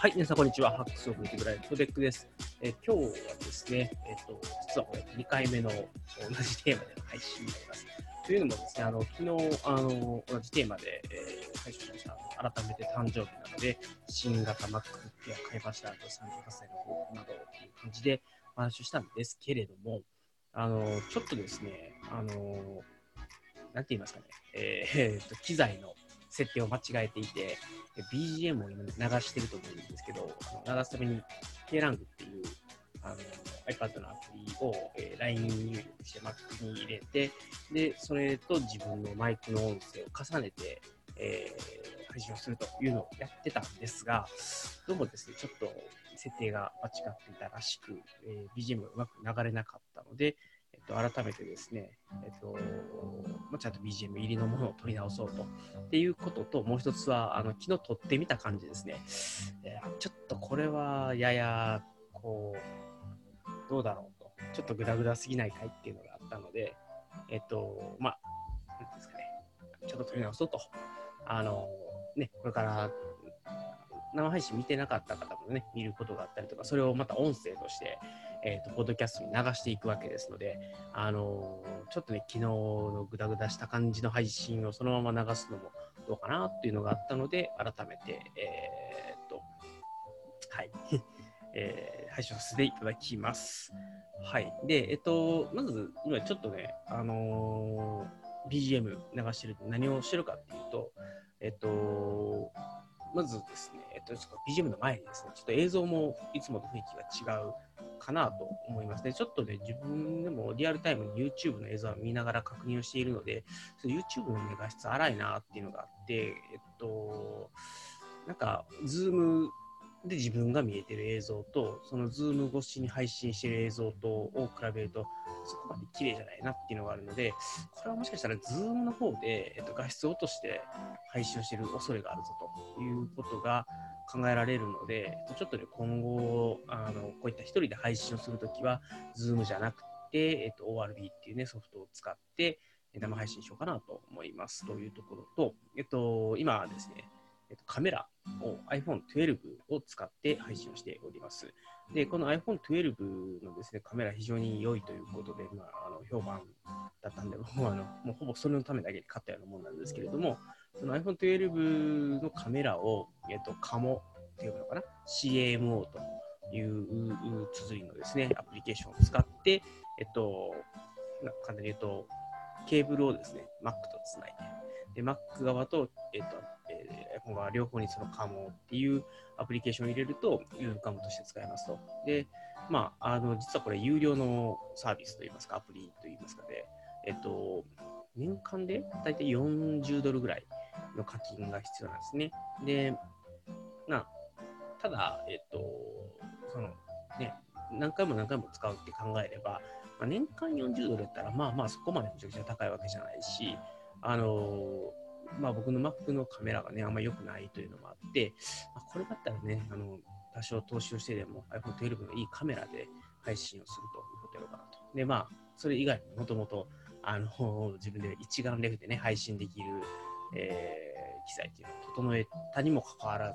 はい、皆さん、こんにちは。ハックスオブリティブライトデックです。え今日はですね、えっ、と、実はこれ2回目の同じテーマでの配信になります。というのもですね、あの昨日あの同じテーマで、えー、配信しました。改めて誕生日なので、新型 MacBook Air 買いました。あと38歳の抱負などという感じでお話をしたんですけれども、あのちょっとですね、あのなんて言いますかね、えーえーと機材の設定を間違えていて、BGM を今流してると思うんですけど、あの流すために KLang っていうあの iPad のアプリを、えー LINE 入力して Mac に入れて、で、それと自分のマイクの音声を重ねて、えー配信をするというのをやってたんですが、どうもですね、ちょっと設定が間違っていたらしく、えー BGM がうまく流れなかったので、と、改めてですね、えっとまあ、ちゃんと BGM 入りのものを取り直そうとっていうことと、もう一つは、あの昨日撮ってみた感じですね。えーちょっとこれはやや、こう、どうだろうと、ちょっとグダグダすぎないかいっていうのがあったので、えっと、まあ、なんですかね、ちょっと撮り直そうと。あの、ね、これから、生配信見てなかった方もね、見ることがあったりとか、それをまた音声として、えー、とポッドキャストに流していくわけですので、あのーちょっとね、昨日のグダグダした感じの配信をそのまま流すのもどうかなっていうのがあったので、改めて、えーっと、はい、えー配信させていただきます。はい。で、えっと、まず、今ちょっとね、あの BGM 流してると何をしてるかっていうと、えっと、まずですね、えっと、BGM の前にですね、ちょっと映像もいつもと雰囲気が違うかなと思いますね。ちょっとね、自分でもリアルタイムに YouTube の映像を見ながら確認をしているので、YouTube の、ね、画質荒いなっていうのがあって、えっと、なんか、ズームで自分が見えてる映像と、そのズーム越しに配信してる映像とを比べると、そこまで綺麗じゃないなっていうのがあるので、これはもしかしたら Zoom の方で、えっと、画質を落として配信をしている恐れがあるぞということが考えられるので、ちょっとね、今後、あのこういった一人で配信をするときは、Zoom じゃなくて、えっと、ORB っていうね、ソフトを使って、生配信しようかなと思いますというところと、えっと、今ですね、えっと、カメラを iPhone12 を使って配信をしております。で、この iPhone12 のですね、カメラ非常に良いということで、まあ、あの評判だったんで、もうあのもうほぼそれのためだけに買ったようなもんなんですけれども、その iPhone12 のカメラを、えっと、カモっていうのかな、CMO という綴りのですね、アプリケーションを使って、えっと、簡単に言うと、ケーブルをですね、Mac とつないで、で、Mac 側と、えっと、えー、iPhone 側両方にそのカモっていうアプリケーションを入れると、ウェブカムとして使えますと。で、まあ、あの、実はこれ有料のサービスといいますか、アプリといいますかで、えっと、年間で大体40ドルぐらいの課金が必要なんですね。で、な、ただ、えっと、その、ね、何回も何回も使うって考えれば、まあ、年間40ドルだったら、まあまあそこまでめちゃくちゃ高いわけじゃないし、あのまあ僕の Mac のカメラがね、あんま良くないというのもあって、まあ、これだったらね、あの、多少投資をしてでも iPhone12 のいいカメラで配信をするということやろうかなと。で、まあ、それ以外にもともと、あの、自分で一眼レフでね、配信できる、えー機材っていうのを整えたにもかかわらず、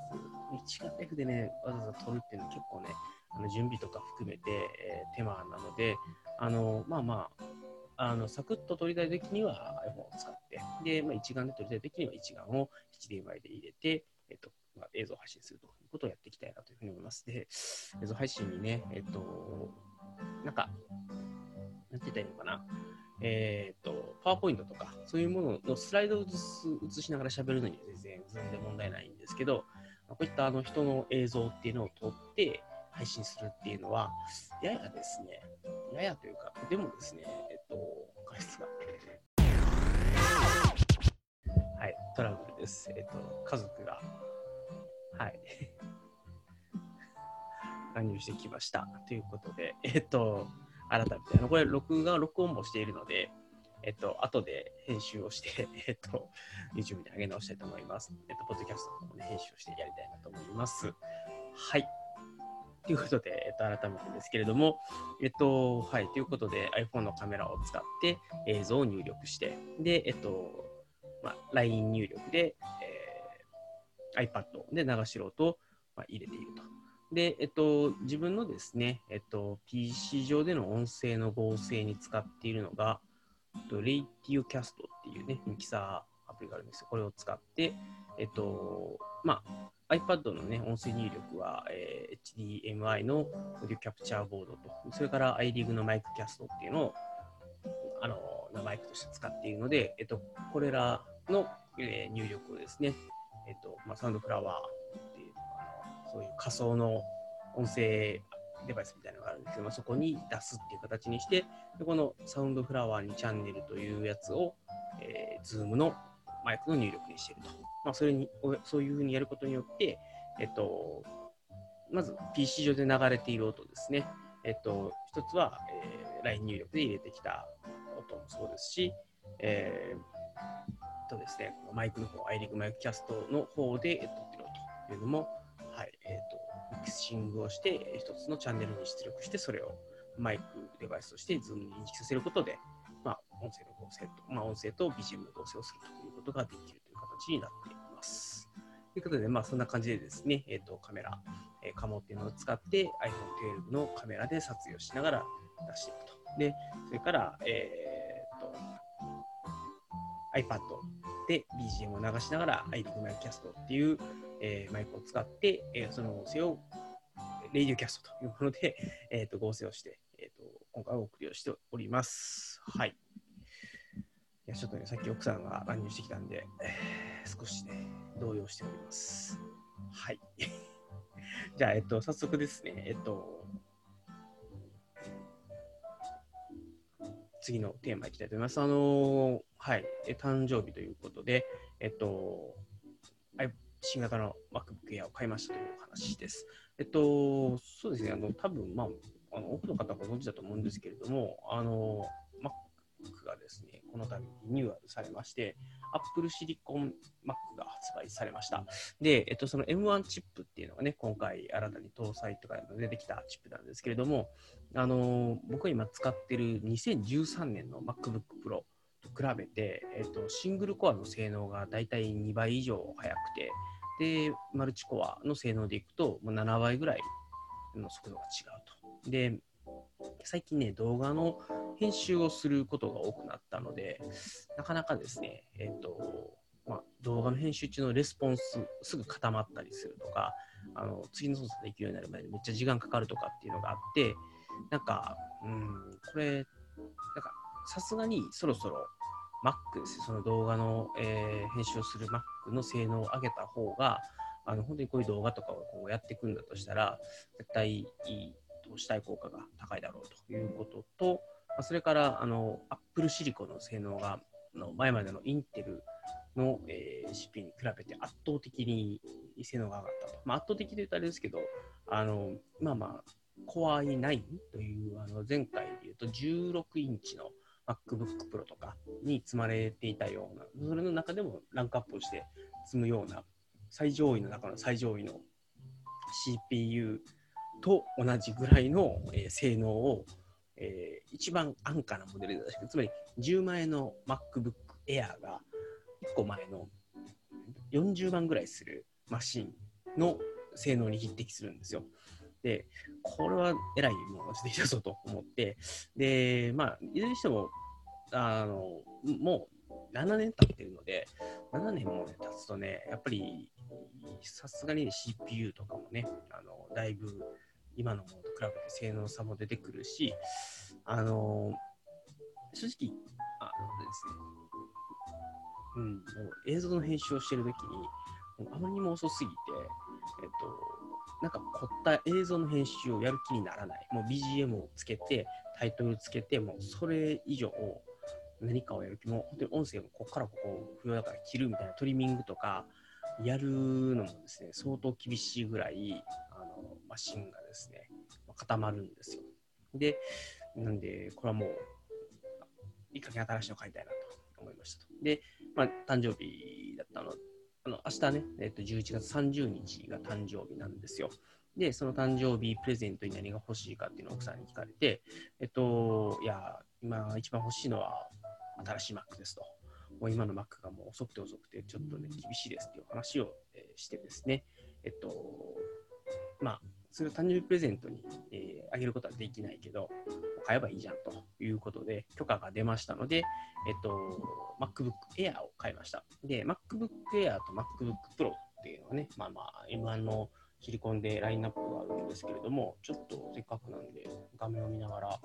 一眼レフでね、わざわざ撮るっていうのは結構ね、あの準備とか含めて、えー手間なので、あの、まあまあ、あのサクッと撮りたいときには iPhone を使って、で、まあ、一眼で撮りたいときには一眼を HDMI で入れて、えっとまあ、映像を配信するということをやっていきたいなというふうに思います。で、映像配信にね、えっと、なんか、なんて言ったらいいのかな、えっと、パワーポイントとか、そういうもののスライドを映す映しながら喋るのには全然全然問題ないんですけど、こういったあの人の映像っていうのを撮って配信するっていうのは、ややですね、ややというか、とてもですね、えっと、画質が。はい、トラブルです。えっと、家族が、はい、乱入してきました。ということで、えっと、改めて、あのこれ、録画、録音もしているので、えっと、後で編集をして、えっと、YouTube に上げ直したいと思います。えっと、ポッドキャストの方もね、編集をしてやりたいなと思います。はい。ということで、えっと、改めてですけれども、えっと、はい、ということで iPhone のカメラを使って映像を入力して、で、えっと、まあ、LINE 入力で、えー iPad で流しろとまあ、入れていると。で、えっと、自分のですね、えっと、PC 上での音声の合成に使っているのが、とレイティオキャストっていうね、ミキサーアプリがあるんですよ。これを使って、えっと、まあ、iPad のね、音声入力は、えー、HDMI のオーディオキャプチャーボードと、それから iRig のマイクキャストっていうのを、あの、マイクとして使っているので、えっと、これらの、えー、入力をですね、えっと、まあ、サウンドフラワー、そういう仮想の音声デバイスみたいなのがあるんですけど、まあ、そこに出すっていう形にして、でこのサウンドフラワーにチャンネルというやつを、えー、Zoom のマイクの入力にしていると。まあ、それに、そういうふうにやることによって、えっと、まず PC 上で流れている音ですね。えっと、一つは、えー、LINE 入力で入れてきた音もそうですし、えー、とですね、マイクの方、 iRig Mic Cast の方で撮ってる音というのも、い、えっ、と、ミキシングをして、一つのチャンネルに出力して、それをマイクデバイスとしてズームに認識させることで、まあ、音声の合成と、まあ、音声と BGM の合成をするということができるという形になっています。ということで、まあ、そんな感じでですね、え、ー、と、カメラ、えー、 Camo っていうのを使って iPhone 12のカメラで撮影をしながら出していくと。で、それから、え、ー、と、iPad で BGM を流しながら iRig マイキャストっていう、えー、マイクを使って、えー、その音声を Radio Cast というもので、えーと、合成をして、えーと、今回お送りをしております。はい。いや、ちょっとね、さっき奥さんが乱入してきたんで、えー、少しね、動揺しております。はい。じゃあ、えっと、早速ですね、えっと、次のテーマいきたいと思います。あのー、はい、え誕生日ということで、えっと、新型の MacBook Air を買いましたという話です。えっと、そうですね、あの、多分まあ、あの多くの方ご存知だと思うんですけれども、あの、Mac がですね、この度リニューアルされまして、Apple Silicon Mac が発売されました。で、えっと、その M1 チップっていうのがね、今回新たに搭載とか出てきたチップなんですけれども、あの、僕が今使ってる2013年の MacBook Pro と比べて、えっと、シングルコアの性能がだいたい2倍以上速くて、で、マルチコアの性能でいくと、もう7倍ぐらいの速度が違うと。で、最近ね、動画の編集をすることが多くなったので、なかなかですね、えっ、と、まあ、動画の編集中のレスポンスすぐ固まったりするとか、あの次の操作できるようになるまでめっちゃ時間かかるとかっていうのがあって、なんか、うん、これ、なんか、さすがにそろそろ Mac ですその動画の、えー、編集をする Mac の性能を上げた方が、あの本当にこういう動画とかをこうやっていくんだとしたら、絶対いい投資対効果が高いだろうということと、まあ、それからあの Apple シリコンの性能がの前までのインテルの、えー、CPU に比べて圧倒的に性能が上がったと。まあ、圧倒的と言うとあれですけど、あのまあまあ、Core i9 というあの前回で言うと16インチの MacBook Pro とかに積まれていたような、それの中でもランクアップをして積むような最上位の中の最上位の CPU と同じぐらいの、えー、性能を、えー、一番安価なモデルで出してつまり10万円の MacBook Air が1個前の40万ぐらいするマシンの性能に匹敵するんですよ。で、これはえらいものが出てきたぞと思って、で、まあ、いずれにしても、あの、もう7年経ってるので、7年も、ね、経つとね、やっぱり、さすがに、CPU とかもね、あの、だいぶ今のものと比べて性能差も出てくるし、あの、正直、あのですね、うん、もう映像の編集をしてるときに、あまりにも遅すぎて、えっと、なんか凝った映像の編集をやる気にならない。もう BGM をつけて、タイトルつけて、もうそれ以上何かをやる気も、本当に音声もここからここ不要だから切るみたいなトリミングとか、やるのもですね、相当厳しいぐらい、あの、マシンがですね、固まるんですよ。で、なんで、これはもう、いい加減新しいの買いたいなと思いましたと。で、まあ、誕生日だったのあの明日ね、えっと、11月30日が誕生日なんですよ。で、その誕生日プレゼントに何が欲しいかっていうのを奥さんに聞かれて、えっと、いや、今一番欲しいのは新しい Mac ですと。もう今の Mac がもう遅くて遅くて、ちょっとね、厳しいですっていう話を、えー、してですね、えっと、まあ、それを誕生日プレゼントに、えー、あげることはできないけど、買えばいいじゃんということで、許可が出ましたので、えっと、MacBook Air を買いました。で、MacBook Air と MacBook Pro っていうのはね、まあまあ、M1 のシリコンでラインナップがあるんですけれども、ちょっとせっかくなんで、画面を見ながら、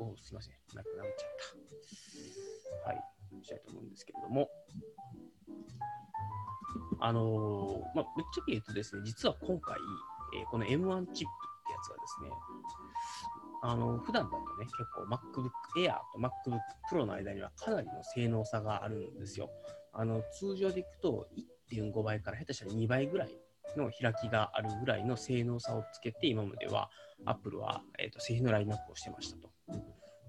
おすいません、マイクなめちゃった。はい、したいと思うんですけれども、あのー、まあ、ぶっちゃけ言うとですね、実は今回、えー、この M1 チップってやつがですね、あの普段だとね、結構 MacBook Air と MacBook Pro の間にはかなりの性能差があるんですよ。あの通常でいくと1.5倍から下手したら2倍ぐらいの開きがあるぐらいの性能差をつけて、今までは Apple は、えーと、製品のラインナップをしてましたと。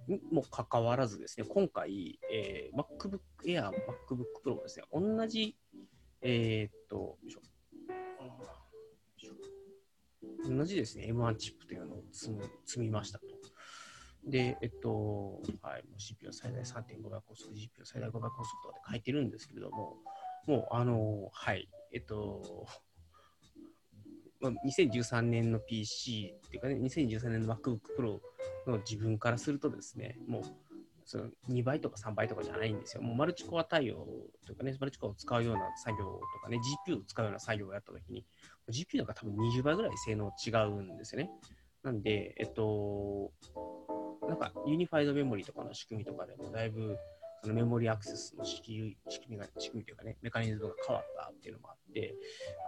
にもかかわらずですね、今回、えー、MacBook Air、MacBook Pro ですね、同じえー、っと、同じですね、M1 チップというのを積積みましたと。で、えっと、はい、CPU 最大3.5倍高速、GPU 最大5倍高速とかって書いてるんですけれども、もう、あの、はい、えっと、2013年の PC っていうかね、2013年の MacBook Pro の自分からするとですね、もうその2倍とか3倍とかじゃないんですよ。もうマルチコア対応とかね、マルチコアを使うような作業とかね、GPU を使うような作業をやったときに、GPU なんか多分20倍ぐらい性能違うんですよね。なんで、えっと、なんかユニファイドメモリとかの仕組みとかでもだいぶそのメモリアクセスの仕組みが、仕組みというかね、メカニズムが変わったっていうのもあって、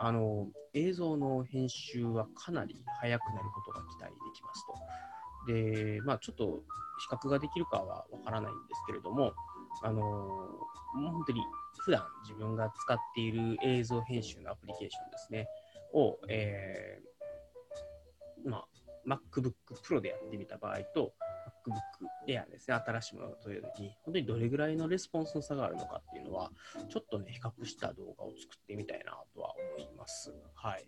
あの、映像の編集はかなり速くなることが期待できますと。で、まあ、ちょっと比較ができるかはわからないんですけれども、あのー、本当に普段自分が使っている映像編集のアプリケーションですね、を、えー、まあ、MacBook Pro でやってみた場合と、MacBook Air ですね、新しいものを取れるときに、本当にどれぐらいのレスポンスの差があるのかっていうのは、ちょっとね、比較した動画を作ってみたいなとは思います。はい。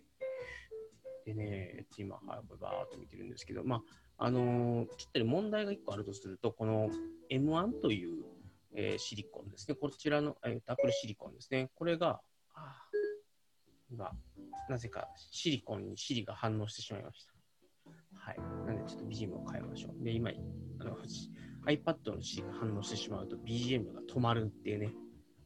でね、今、はい、バーっと見てるんですけど、まあ、あのー、ちょっと問題が1個あるとすると、この M1 という、えー、シリコンですね、こちらの、えー、アップルシリコンですね、これが、あ今、なぜかシリコンにシリが反応してしまいました。はい。なので、ちょっと BGM を変えましょう。で、今、あの iPad のシリが反応してしまうと BGM が止まるっていうね、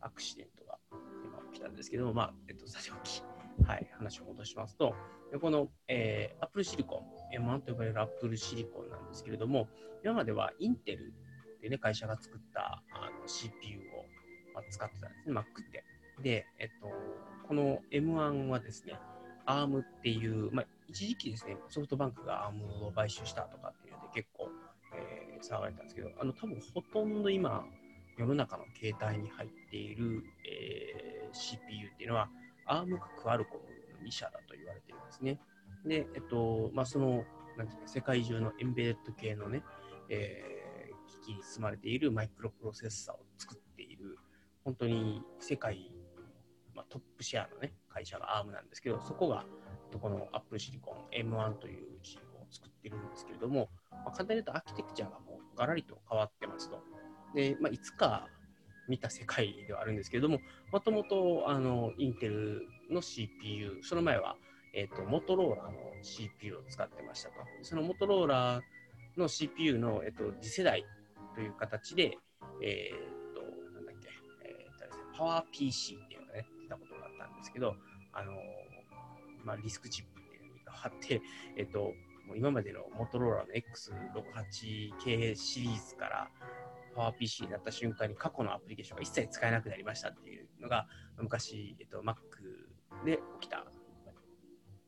アクシデントが今起きたんですけども、まあ、えっと、さておき、はい、話を戻しますと、この、えー、Apple シリコン、M1 と呼ばれる Apple シリコンなんですけれども、今まではインテルってね、会社が作ったあの CPU を、まあ、使ってたんですね、Mac って。で、えっと、この M1 はですね、ARM っていう、まあ、一時期ですね、ソフトバンクが ARM を買収したとかっていうので結構、えー、騒がれたんですけど、あの、多分ほとんど今、世の中の携帯に入っている、えー、CPU っていうのは、ARM かクアルコムの2社だと言われてるんですね。で、えっと、まあ、その、なんていうか、世界中のエンベレッド系のね、えー、機器に積まれているマイクロプロセッサーを作っている、本当に世界、まあ、トップシェアのね、会社が ARM なんですけど、そこが、この Apple シリコン M1 というチームを作っているんですけれども、まあ、簡単に言うとアーキテクチャがもうガラリと変わってますと。で、まあ、いつか見た世界ではあるんですけれども、もともとあのインテルの CPU、その前は、えーと、モトローラの CPU を使ってましたと。そのモトローラの CPU の、えーと、次世代という形で、えっ、ー、と、なんだっけ、えーとですね、パワー PC っていうのがね、出たことがあったんですけど、あのまあ、リスクチップっていうのに変わって、えっ、ー、と、もう今までのモトローラの X68 系シリーズから、PowerPC になった瞬間に過去のアプリケーションが一切使えなくなりましたっていうのが昔、えっと、Mac で起きた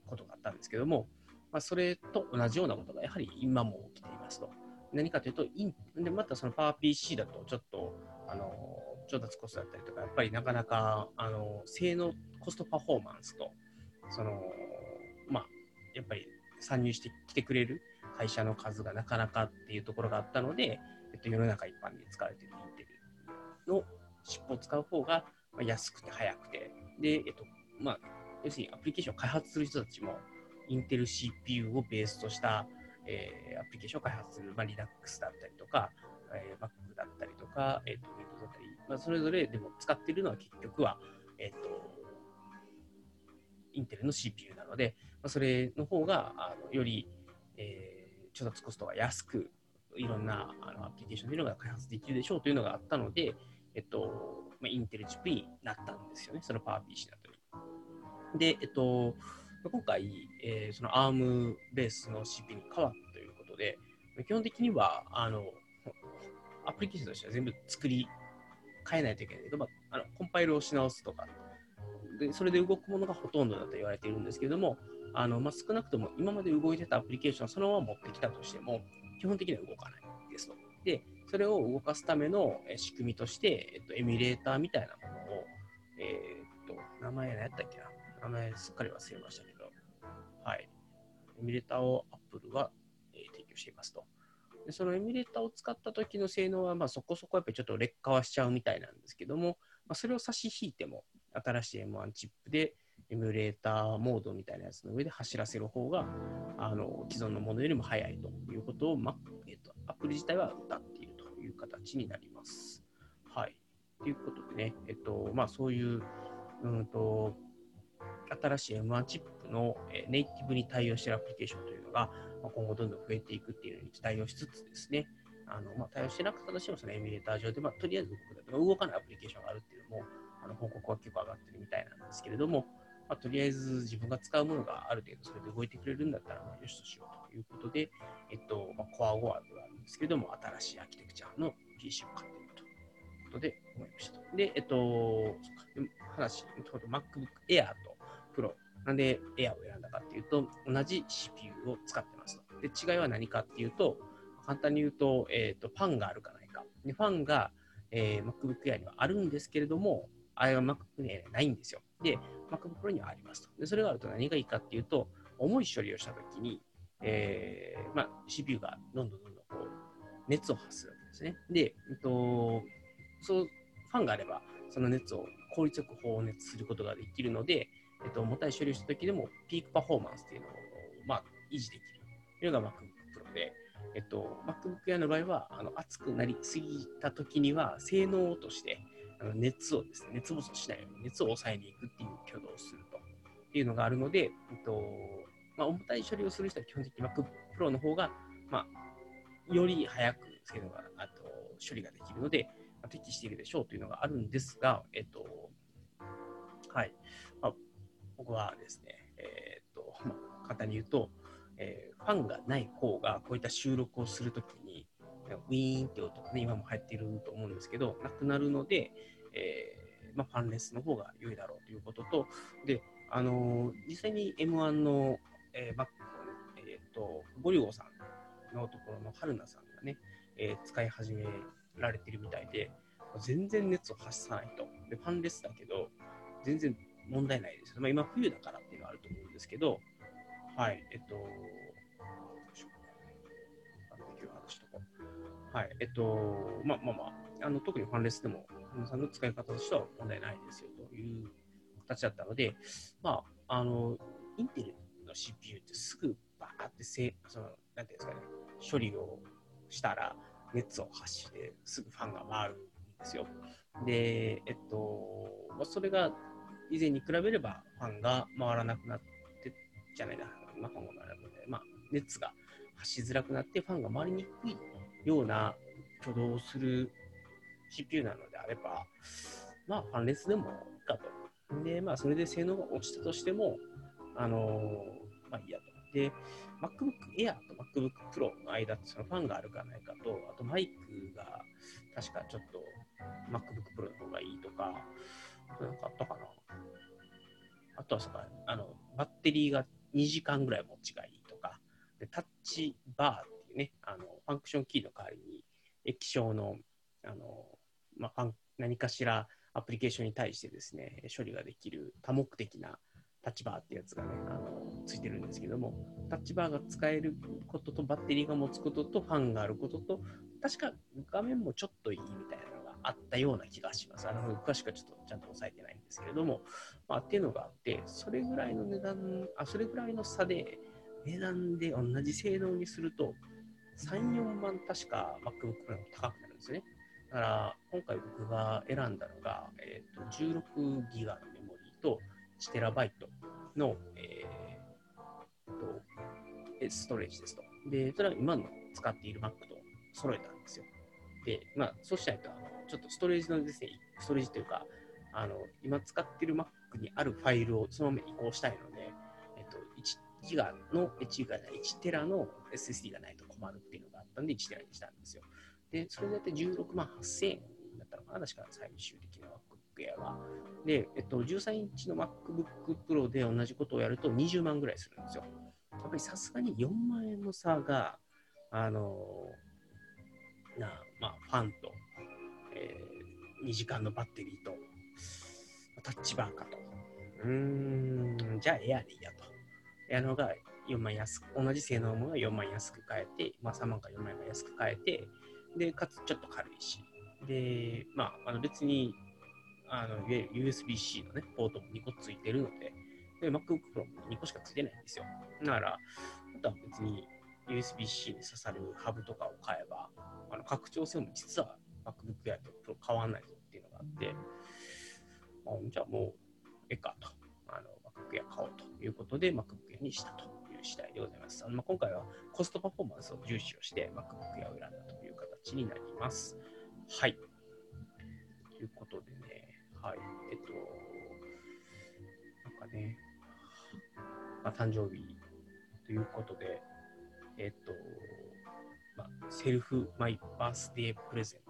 ことがあったんですけども、まあ、それと同じようなことがやはり今も起きていますと。何かというと、インでまたその PowerPC だとちょっとあの調達コストだったりとか、やっぱりなかなかあの性能、コストパフォーマンスと、そのまあ、やっぱり参入してきてくれる会社の数がなかなかっていうところがあったので、えっと、世の中一般で使われているインテルのチップを使う方が安くて早くて、で、えっと、まあ、要するにアプリケーションを開発する人たちも、インテル CPU をベースとした、えー、アプリケーションを開発する、まあ、Linux だったりとか、えー、Mac だったりとか、えーと、Windows だったり、まあ、それぞれでも使っているのは結局は、えっ、ー、と、インテルの CPU なので、まあ、それの方があのより、えー、調達コストが安く、いろんなあのアプリケーションというのが開発できるでしょうというのがあったので、えっとまあ、インテルチップになったんですよね、そのパワー PC の後に。で、えっと、今回、えー、その ARM ベースの CPU に変わったということで、基本的には、あの、アプリケーションとしては全部作り変えないといけないけど、まあ、あのコンパイルをし直すとか。で、それで動くものがほとんどだと言われているんですけれども、あのまあ、少なくとも今まで動いてたアプリケーションをそのまま持ってきたとしても、基本的には動かないですと。で、それを動かすための仕組みとして、えっと、エミュレーターみたいなものを、えー、っと、名前何やったっけな？名前すっかり忘れましたけど、はい。エミュレーターを Apple は、えー、提供していますと。でそのエミュレーターを使った時の性能は、まあ、そこそこやっぱりちょっと劣化はしちゃうみたいなんですけども、まあ、それを差し引いても、新しい M1 チップで、エミュレーターモードみたいなやつの上で走らせる方が、あの既存のものよりも速いということを、まえーと、アプリ自体は歌っているという形になります。はい。ということでね、えっと、まあそういう、うんと、新しい M1 チップのネイティブに対応しているアプリケーションというのが、まあ、今後どんどん増えていくっていうのに期待をしつつですね、あのまあ、対応してなかったとしても、そのエミュレーター上で、まあ、とりあえず動かないアプリケーションがあるっていうのも、あの報告は結構上がってるみたいなんですけれども、まあ、とりあえず自分が使うものがある程度それで動いてくれるんだったら、まあ、よしとしようということで、えっと、まあ、コア5はあるんですけれども、新しいアーキテクチャの PC を買っているということで思いました。で、えっと、話、MacBook Air と Pro、なんで Air を選んだかっていうと、同じ CPU を使ってます。で、違いは何かっていうと、簡単に言うと、えっ、と、ファンがあるかないか。で、ファンが、えー、MacBook Air にはあるんですけれども、あれは MacBook Air にないんですよ。で、膜袋にはありますと。で、それがあると何がいいかっていうと、重い処理をしたときに、えー、まあ、CPU がどんどんどんどんこう、熱を発するわけですね。で、えっと、そう、ファンがあれば、その熱を効率よく放熱することができるので、えっと、重たい処理をしたときでも、ピークパフォーマンスっていうのを、まあ、維持できるというのが MacBook Pro で、えっと、MacBook Air の場合は、あの熱くなりすぎたときには、性能として、あの熱をですね、熱暴走しないように熱を抑えにいくっていう挙動をするというのがあるので、えっとまあ、重たい処理をする人は基本的に Mac Pro の方が、まあ、より早く性能があと処理ができるので、まあ、適しているでしょうというのがあるんですが、えっと、はい。まあ、僕はですね、えー、っと、まあ、簡単に言うと、えー、ファンがない方がこういった収録をするときに、ウィーンって音がね、今も入っていると思うんですけど、なくなるので、えー、まあ、ファンレスの方が良いだろうということと、で、あのー、実際に M1 の、えー、バックの、えっ、と、ゴリゴさんのところの春菜さんがね、え使い始められてるみたいで、全然熱を発さないと。で、ファンレスだけど、全然問題ないです。まあ、今冬だからっていうのはあると思うんですけど、はい、えっと、はい、えっと、まあまあまあ、あの特にファンレスでも、皆さんの使い方としては問題ないですよという形だったので、まあ、あの、インテルの CPU ってすぐバーってせ、その、なんていうんですかね、処理をしたら熱を発してすぐファンが回るんですよ。で、えっと、まあ、それが以前に比べればファンが回らなくなってじゃないな、まあ、ファンが回らなくなって、まあ、熱が発しづらくなってファンが回りにくいような挙動をする CPU なのであれば、まあ、ファンレスでもいいかと。で、まあ、それで性能が落ちたとしても、あのー、まあいいやと。で、MacBook Air と MacBook Pro の間ってそのファンがあるかないかと、あとマイクが確かちょっと MacBook Pro の方がいいとか、なんかあったかな。あとはそのあのバッテリーが2時間ぐらい持ちがいいとか、でタッチバーうね、あのファンクションキーの代わりに液晶のあの、まあ、何かしらアプリケーションに対してですね、処理ができる多目的なタッチバーってやつがね、あのついてるんですけども、タッチバーが使えることとバッテリーが持つこととファンがあることと、確か画面もちょっといいみたいなのがあったような気がします。あの詳しくはちょっとちゃんと押さえてないんですけれども、まあ、っていうのがあって、それぐらいの値段、あそれぐらいの差で、値段で同じ性能にすると、3、4万確か MacBook Pro も高くなるんですね。だから、今回僕が選んだのが、えーと、16ギガのメモリーと 1TB の、えー、とストレージですと。で、それは今の使っている Mac と揃えたんですよ。で、まあ、そうしないと、あのちょっとストレージのですね、ストレージというか、あの今使っている Mac にあるファイルをそのまま移行したいので、えっと、1ギガの、1ギガじゃない、1テラの SSD がないと困るっていうのがあったんで、1テラにしたんですよ。で、それだって16万8000円だったのかな、確か最終的な MacBook Air は。で、えっと、13インチの MacBook Pro で同じことをやると20万ぐらいするんですよ。やっぱりさすがに4万円の差が、あのなまあ、ファンと、えー、2時間のバッテリーと、タッチバーかと。うーん、じゃあエアでいいやと。エアの方が4万安く、同じ性能のものが4万安く買えて、まあ3万か4万円が安く買えて、で、かつちょっと軽いし。で、まあ、あの別に、あの、いわゆる USB-C のね、ポートも2個ついてるので、で、MacBook Pro も2個しかついてないんですよ。だから、あとは別に USB-C に刺さるハブとかを買えば、あの拡張性も実は MacBook Air と Pro 変わんないぞっていうのがあって、あじゃあもう、ええかと。あの MacBook Air 買おうということで MacBook Air にしたと次第でございます。あのまあ、今回はコストパフォーマンスを重視をして MacBook Air を選んだという形になります。はい。ということでね、はい。えっと、なんかね、まあ、誕生日ということで、えっと、まあ、セルフマイバースデープレゼン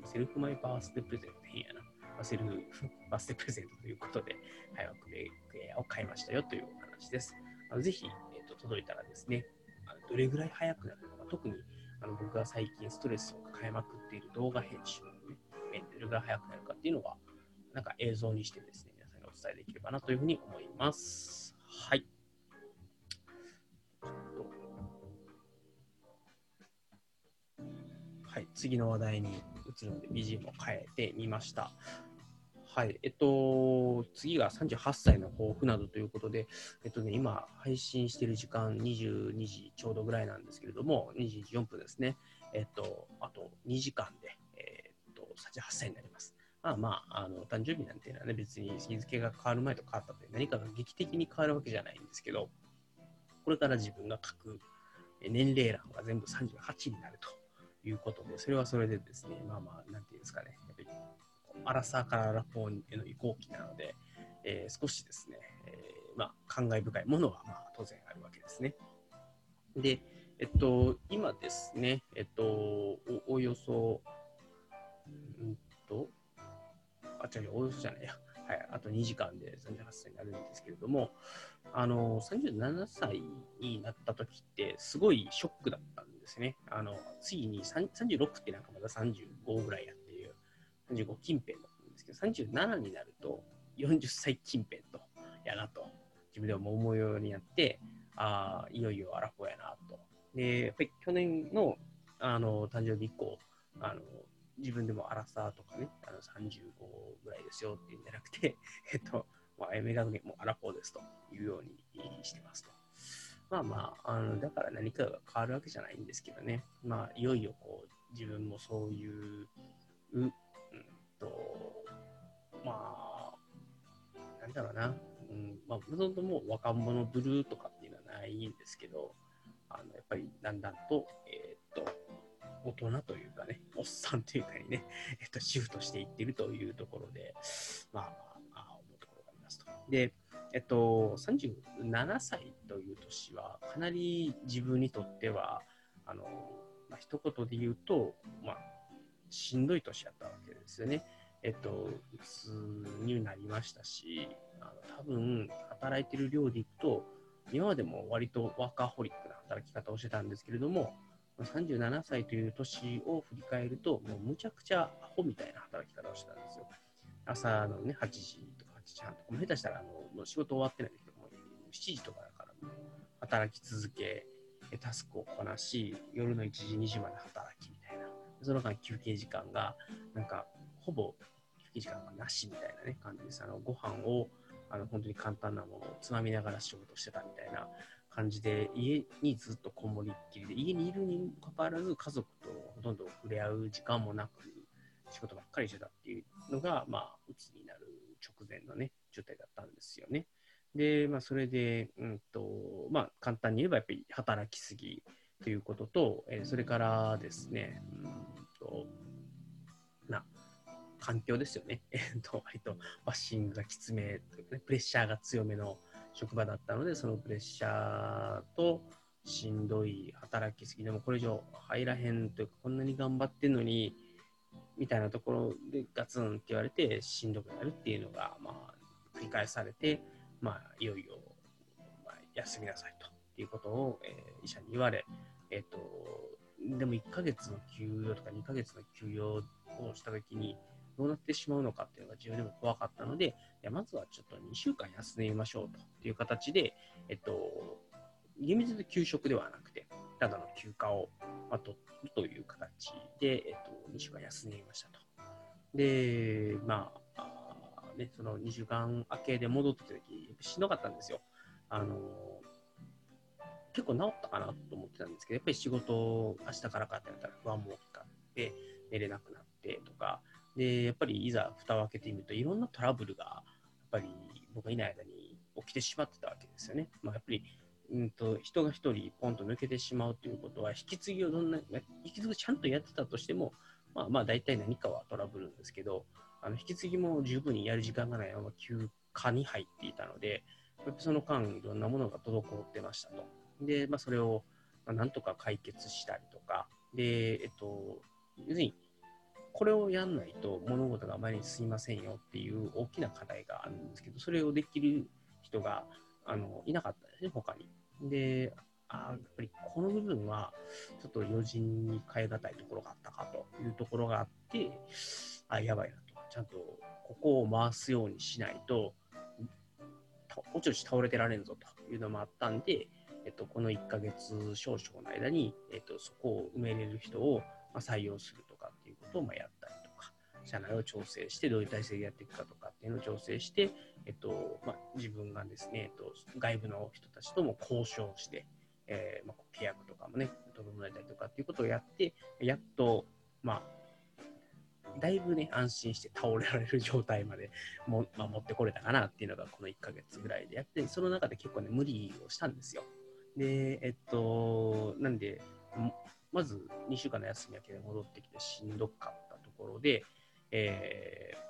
ト。セルフマイバースデープレゼント変やな。セルフバースデープレゼントということで、はい、ワクベクエアを買いましたよというお話です。あのぜひ、届いたらですね、あのどれぐらい早くなるのか、特にあの僕が最近ストレスを抱えまくっている動画編集のね、どれぐらい早くなるかっていうのが、なんか映像にしてですね、皆さんにお伝えできればなというふうに思います。はい。はい、次の話題に移るので BGM を変えてみました。はい、えっと、次が38歳の抱負などということで、えっとね、今、配信している時間22時ちょうどぐらいなんですけれども、2時4分ですね。えっと、あと2時間で、えっと、38歳になります。まあまあ、あの、誕生日なんていうのはね、別に日付が変わる前と変わったという何かが劇的に変わるわけじゃないんですけど、これから自分が書く年齢欄が全部38になるということで、それはそれでですね、まあまあ、なんていうんですかね、やっぱりアラサーからラポンへの移行期なので、えー、少しですね、えー、まあ、感慨深いものはまあ当然あるわけですね。で、えっと、今ですね、えっと、おおよそ、うんと、あ、違う、およそじゃないや、はい、あと2時間で38歳になるんですけれども、あの、37歳になった時って、すごいショックだったんですね。あの、次に36ってなんかまだ35ぐらいやって、35近辺だったんですけど、37になると40歳近辺と、やなと、自分でも思うようになって、ああ、いよいよアラフォーやなと。で、やっぱり去年のあの誕生日以降、あの自分でもアラサーとかね、あの35ぐらいですよっていうんじゃなくて、えっと、まあ、メガネもアラフォーですというようにしてますと。まあまあ、あのだから何かが変わるわけじゃないんですけどね、まあ、いよいよこう自分もそういう、と、まあ、なんだろうな、うんまあ、もともともう若者ブルーとかっていうのはないんですけど、あのやっぱりだんだんと、えー、っと、大人というかね、おっさんというかにね、えっと、シフトしていってるというところで、まあまあ、思うところがありますと。で、えっと、37歳という年は、かなり自分にとっては、あの、まあ、一言で言うと、まあ、しんどい年やったわけですよね。えっと、うつになりましたし、あの多分、働いてる量でいくと、今までも割とワーカーホリックな働き方をしてたんですけれども、37歳という年を振り返ると、もうむちゃくちゃアホみたいな働き方をしてたんですよ。朝のね、8時とか8時半とか、下手したらあのもう仕事終わってないけども、7時とかだから働き続け、タスクをこなし、夜の1時、2時まで働き。その間休憩時間が、なんか、ほぼ休憩時間がなしみたいなね、感じです。あの、ご飯を、あの、本当に簡単なものをつまみながら仕事してたみたいな感じで、家にずっとこもりっきりで、家にいるにもかかわらず、家族とほとんど触れ合う時間もなく、仕事ばっかりしてたっていうのが、まあ、うつになる直前のね、状態だったんですよね。で、まあ、それで、うんとまあ、簡単に言えばやっぱり働きすぎということと、えー、それからですね、うんとな環境ですよね。えっと、割とバッシングがきつめというかね、プレッシャーが強めの職場だったので、そのプレッシャーとしんどい働きすぎでもこれ以上入らへんというか、こんなに頑張ってんのに、みたいなところでガツンって言われてしんどくなるっていうのが、まあ、繰り返されて、まあ、いよいよ、まあ、休みなさいということを、え、医者に言われ、えっ、と、でも1ヶ月の休養とか2ヶ月の休養をしたときに、どうなってしまうのかっていうのが自分でも怖かったので、いやまずはちょっと2週間休みましょうという形で、えっと、厳密に休職ではなくて、ただの休暇を、まあ、取るという形で、えっと、2週間休みましたと。で、まあ、ね、その2週間明けで戻ってきたとき、しんどかったんですよ。あの結構治ったかなと思ってたんですけど、やっぱり仕事、明日からかってなったら不安も大きかって、寝れなくなってとか、で、やっぱりいざ蓋を開けてみると、いろんなトラブルが、やっぱり僕がいない間に起きてしまってたわけですよね。まあ、やっぱり、うんと、人が一人ポンと抜けてしまうということは、引き継ぎをどんな、引き継ぎちゃんとやってたとしても、まあまあ大体何かはトラブルんですけど、あの引き継ぎも十分にやる時間がないまま休暇に入っていたので、その間いろんなものが滞ってましたと。で、まあ、それを、まあ、なんとか解決したりとか、で、えっと、要するに、これをやんないと物事が前に進みませんよっていう大きな課題があるんですけど、それをできる人があのいなかったですね、他に。で、あやっぱりこの部分はちょっと余人に変え難いところがあったかというところがあって、あ、やばいなと。ちゃんとここを回すようにしないと、おちおち倒れてられんぞというのもあったんで、えっと、この1ヶ月少々の間に、えっと、そこを埋めれる人を、ま、採用するとかっていうことをまやったりとか、社内を調整して、どういう体制でやっていくかとかっていうのを調整して、えっとま、自分がですね、えっと、外部の人たちとも交渉して、えーまあ、契約とかもね、整えたりとかっていうことをやって、やっと、まあ、だいぶね、安心して倒れられる状態までも、まあ、持ってこれたかなっていうのがこの1ヶ月ぐらいでやって、その中で結構ね、無理をしたんですよ。で、えっと、なんで、まず2週間の休み明けで戻ってきてしんどかったところで、えー、っ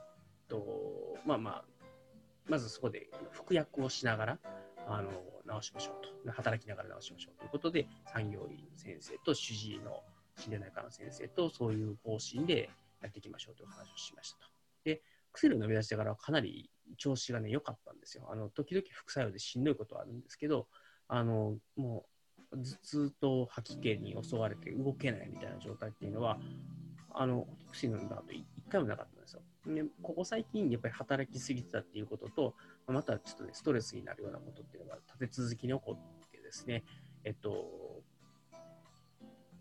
と、まあまあ、まずそこで服薬をしながら、あの、直しましょうと。働きながら直しましょうということで、産業医の先生と主治医の心療内科の先生とそういう方針でやっていきましょうという話をしましたと。で、薬を飲み出してからかなり調子がね、良かったんですよ。あの、時々副作用でしんどいことはあるんですけど、あの、もう、頭痛と吐き気に襲われて動けないみたいな状態っていうのは、あの、薬飲んだ後一回もなかったんですよ。で、ここ最近やっぱり働きすぎてたっていうことと、またちょっとね、ストレスになるようなことっていうのが立て続きに起こってですね、えっと、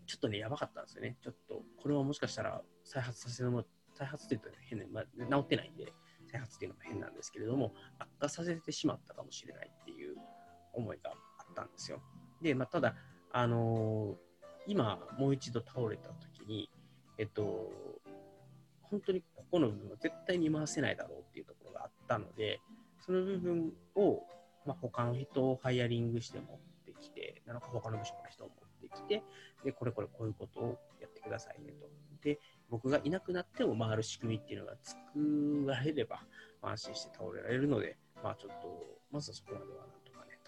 ちょっとね、やばかったんですよね。ちょっと、これはもしかしたら再発させるも、再発って言うと変な、まあ、治ってないんで、再発っていうのも変なんですけれども、悪化させてしまったかもしれないっていう思いがったんですよ。で、まあ、ただ、あのー、今、もう一度倒れた時に、えっと、本当にここの部分は絶対に回せないだろうっていうところがあったので、その部分を、まあ、他の人をハイアリングして持ってきて、なんか他の部署の人を持ってきて、で、これこれこういうことをやってくださいねと。で、僕がいなくなっても回る仕組みっていうのが作られれば、安心して倒れられるので、まあちょっと、まずはそこまでは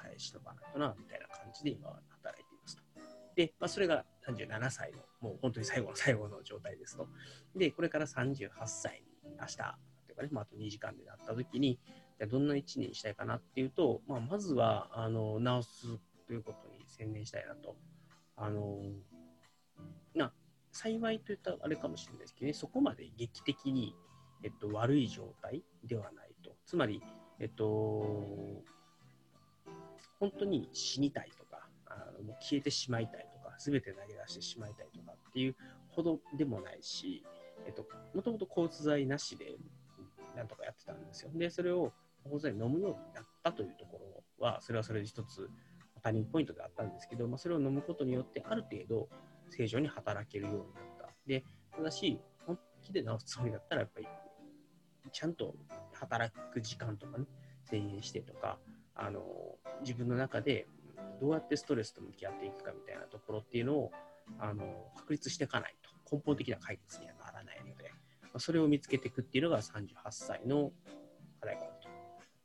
耐え忍ばないとな、みたいな感じで今は働いていますと。で、まあ、それが37歳の、もう本当に最後の最後の状態ですと。で、これから38歳に明日、というかね、まあ、あと2時間でなった時に、じゃどんな1年にしたいかなっていうと、まあ、まずは、あの、直すということに専念したいなと。あの、な、幸いといったらあれかもしれないですけどね、そこまで劇的に、えっと、悪い状態ではないと。つまり、えっと、本当に死にたいとか、あのもう消えてしまいたいとか、すべて投げ出してしまいたいとかっていうほどでもないし、えっと、もともと交通剤なしでなんとかやってたんですよ。で、それを交通剤飲むようになったというところは、それはそれで一つターニングポイントであったんですけど、まあ、それを飲むことによってある程度正常に働けるようになった。で、ただし、本気で治すつもりだったら、やっぱりちゃんと働く時間とかね、制限してとか、あの自分の中でどうやってストレスと向き合っていくかみたいなところっていうのをあの確立していかないと。根本的な解決にはならないので、まあ、それを見つけていくっていうのが38歳の課題かなと。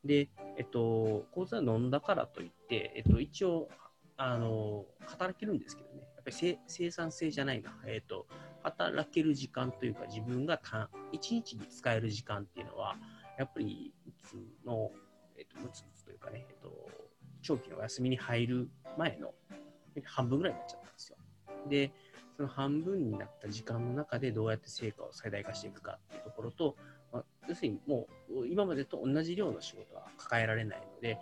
で、えっと、講座飲んだからといって、えっと、一応あの働けるんですけどね、やっぱり生産性じゃないな、えっと、働ける時間というか、自分が1日に使える時間っていうのは、やっぱりうつの、えっと、うつうかね、えっと、長期のお休みに入る前の半分ぐらいになっちゃったんですよ。で、その半分になった時間の中でどうやって成果を最大化していくかっていうところと、まあ、要するにもう今までと同じ量の仕事は抱えられないので、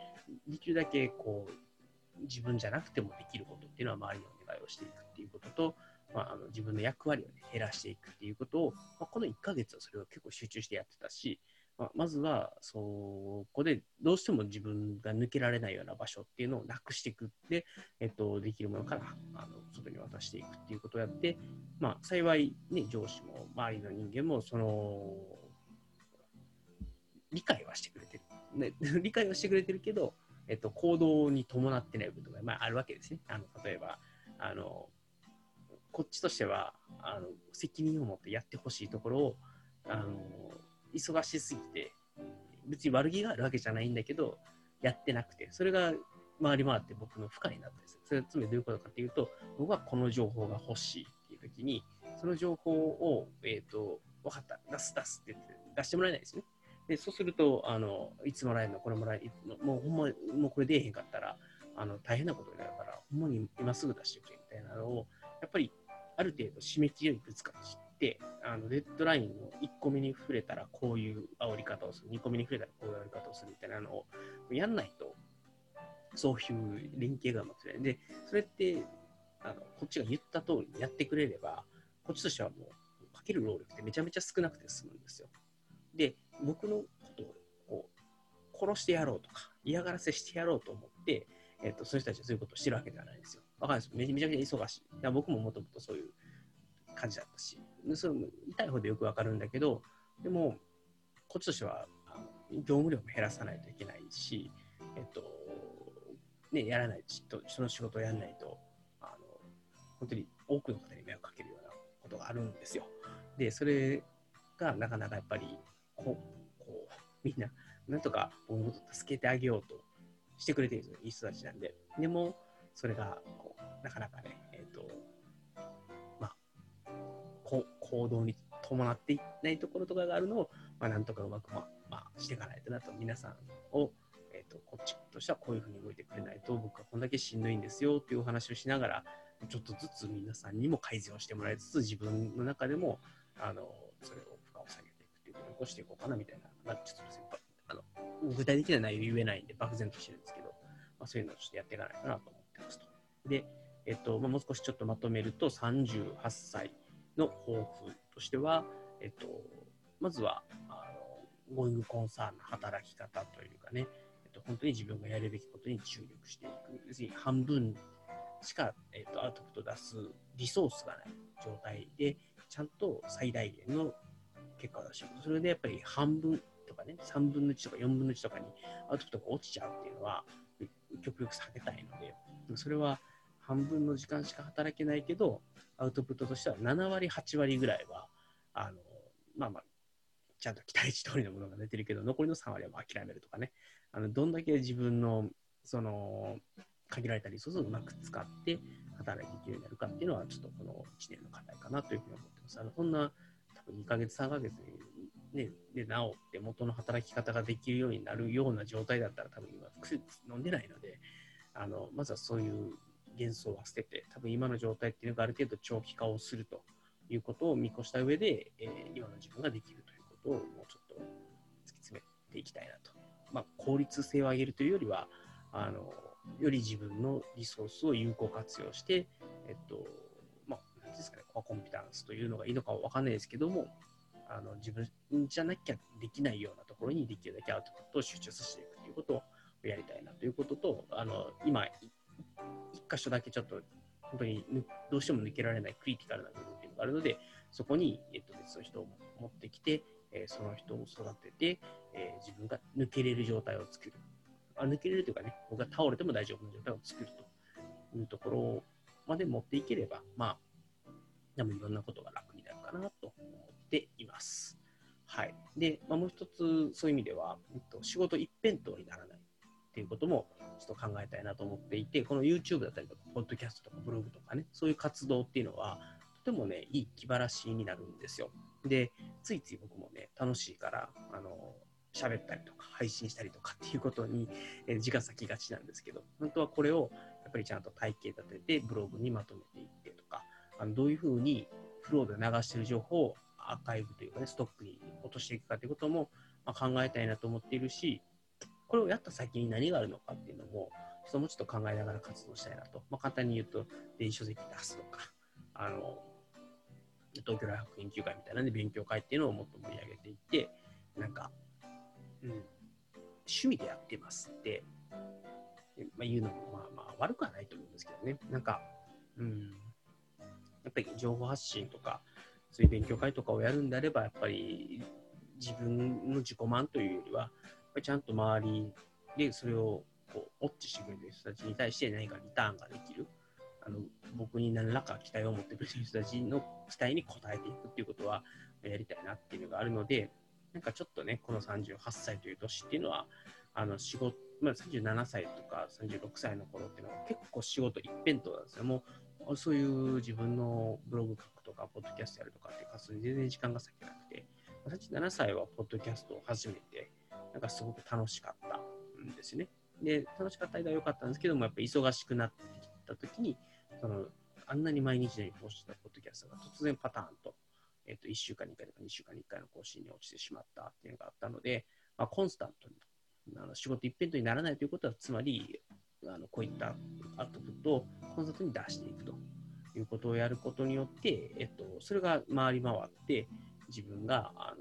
できるだけこう自分じゃなくてもできることっていうのは周りにお願いをしていくっていうことと、まあ、あの自分の役割を、ね、減らしていくっていうことを、まあ、この1ヶ月はそれを結構集中してやってたし、まあ、まずはそこでどうしても自分が抜けられないような場所っていうのをなくしていくで、えっと、できるものからあの外に渡していくっていうことをやって、まあ、幸い、ね、上司も周りの人間もその理解はしてくれてる、ね、理解はしてくれてるけど、えっと、行動に伴ってない部分が、まあ、あるわけですね。あの例えばあのこっちとしてはあの責任を持ってやってほしいところをあの忙しすぎて、別に悪気があるわけじゃないんだけど、やってなくて、それが回り回って僕の負荷になったんです。それつまりどういうことかっていうと、僕はこの情報が欲しいっていう時に、その情報を、えっ、ー、と、分かった、出す出すって言って出してもらえないですね。で、そうすると、あの、いつもらえるの、これもらえるの、もうほんま、もうこれ出えへんかったら、あの、大変なことになるから、ほんまに今すぐ出してくれみたいなのを、やっぱり、ある程度締め切りにぶつかって、あのデッドラインの1個目に触れたらこういう煽り方をする、2個目に触れたらこういう煽り方をするみたいなのをやんないと、そういう連携がうまくてで、それってあのこっちが言った通りにやってくれれば、こっちとしてはもうかける労力ってめちゃめちゃ少なくて済むんですよ。で、僕のことをこう殺してやろうとか、嫌がらせしてやろうと思って、えっと、そういう人たちはそういうことをしてるわけではないんですよ。わかるんですめちゃめちゃ忙しい。僕ももともとそういう感じだったし、その痛い方でよくわかるんだけど、でも、こっちとしては業務量も減らさないといけないし、えっと、ね、やらないと、その仕事をやらないと、あの、本当に多くの方に迷惑かけるようなことがあるんですよ。で、それがなかなかやっぱり、こう、こうみんな、なんとか僕のこと助けてあげようとしてくれてる、いい人たちなんで。でも、それがこうなかなかね、えっと行動に伴っていないところとかがあるのを、まあ、なんとかうまく、まあ、まあ、していかないとなと、皆さんを、えーと、こっちとしてはこういうふうに動いてくれないと、僕はこんだけしんどいんですよっていうお話をしながら、ちょっとずつ皆さんにも改善をしてもらいつつ、自分の中でも、あのそれを負荷を下げていくっていうことを起こしていこうかなみたいな、まあ、ちょっとあの具体的な内容言えないんで、漠然としてるんですけど、まあ、そういうのをちょっとやっていかないかなと思ってますと。で、えっとまあ、もう少しちょっとまとめると、38歳の抱負としては、えっと、まずは、あの、ゴーイングコンサーンの働き方というかね、えっと、本当に自分がやるべきことに注力していく。要するに半分しか、えっと、アウトプット出すリソースがない状態で、ちゃんと最大限の結果を出していく。それでやっぱり半分とかね、3分の1とか4分の1とかにアウトプットが落ちちゃうっていうのは、極力避けたいので、それは半分の時間しか働けないけど、アウトプットとしては7割、8割ぐらいは、あのまあまあ、ちゃんと期待値通りのものが出てるけど、残りの3割はもう諦めるとかね、あのどんだけ自分のその限られたリソースをうまく使って働いていけるようになるかっていうのは、ちょっとこの1年の課題かなというふうに思ってます。あのそんな多分2ヶ月、3ヶ月ね、で治って元の働き方ができるようになるような状態だったら多分今薬飲んでないのであのまずはそういう幻想は捨てて、多分今の状態っていうのがある程度長期化をするということを見越した上で、えー、今の自分ができるということをもうちょっと突き詰めていきたいなと。まあ、効率性を上げるというよりは、あのより自分のリソースを有効活用して、えっと、まあ、なんですかね、コアコンピタンスというのがいいのかわかんないですけども、あの自分じゃなきゃできないようなところにできるだけアウトプットを集中させていくということをやりたいなということと、あの今一箇所だけちょっと本当にどうしても抜けられないクリティカルな部分っていうのがあるので、そこに、えっと、別の人を持ってきて、えー、その人を育てて、えー、自分が抜けれる状態を作る。あ抜けれるというかね、僕が倒れても大丈夫な状態を作るというところまで持っていければ、まあ、でもいろんなことが楽になるかなと思っています。はい。で、まあ、もう一つ、そういう意味では、えっと、仕事一辺倒にならないっていうことも、ちょっと考えたいなと思っていて、この YouTube だったりとか、ポッドキャストとかブログとかね、そういう活動っていうのは、とてもね、いい気晴らしになるんですよ。で、ついつい僕もね、楽しいから、あの、喋ったりとか、配信したりとかっていうことに、えー、時間割きがちなんですけど、本当はこれを、やっぱりちゃんと体系立てて、ブログにまとめていってとか、あのどういうふうにフローで流してる情報をアーカイブというかね、ストックに落としていくかということも、ま、考えたいなと思っているし、これをやった先に何があるのかっていうのも、ちょっともうちょっと考えながら活動したいなと。まあ、簡単に言うと、電子書籍出すとか、あの、東京大学研究会みたいなんで勉強会っていうのをもっと盛り上げていって、なんか、うん、趣味でやってますって、まあ、言うのもまあまあ悪くはないと思うんですけどね。なんか、うん、やっぱり情報発信とか、そういう勉強会とかをやるんであれば、やっぱり自分の自己満というよりは、ぱりちゃんと周りでそれをこうウォッチしてくれてる人たちに対して何かリターンができる。あの僕に何らか期待を持ってくれる人たちの期待に応えていくっていうことはやりたいなっていうのがあるので、なんかちょっとね、この38歳という年っていうのは、あの仕事、まあ、37歳とか36歳の頃っていうのは結構仕事一辺倒なんですよ。もうそういう自分のブログ書くとか、ポッドキャストやるとかっていう活動に全然時間が割けなくて、37歳はポッドキャストを始めて、なんかすごく楽しかったんですね。で、楽しかった間は良かったんですけども、やっぱり忙しくなってきたときに、その、あんなに毎日のように更新したポッドキャストが突然パターンと、えっ、と、1週間に1回とか2週間に1回の更新に落ちてしまったっていうのがあったので、まあ、コンスタントに、あの仕事一辺倒にならないということは、つまり、あのこういったアウトプットをコンスタントに出していくということをやることによって、えっと、それが回り回って、自分が、あ、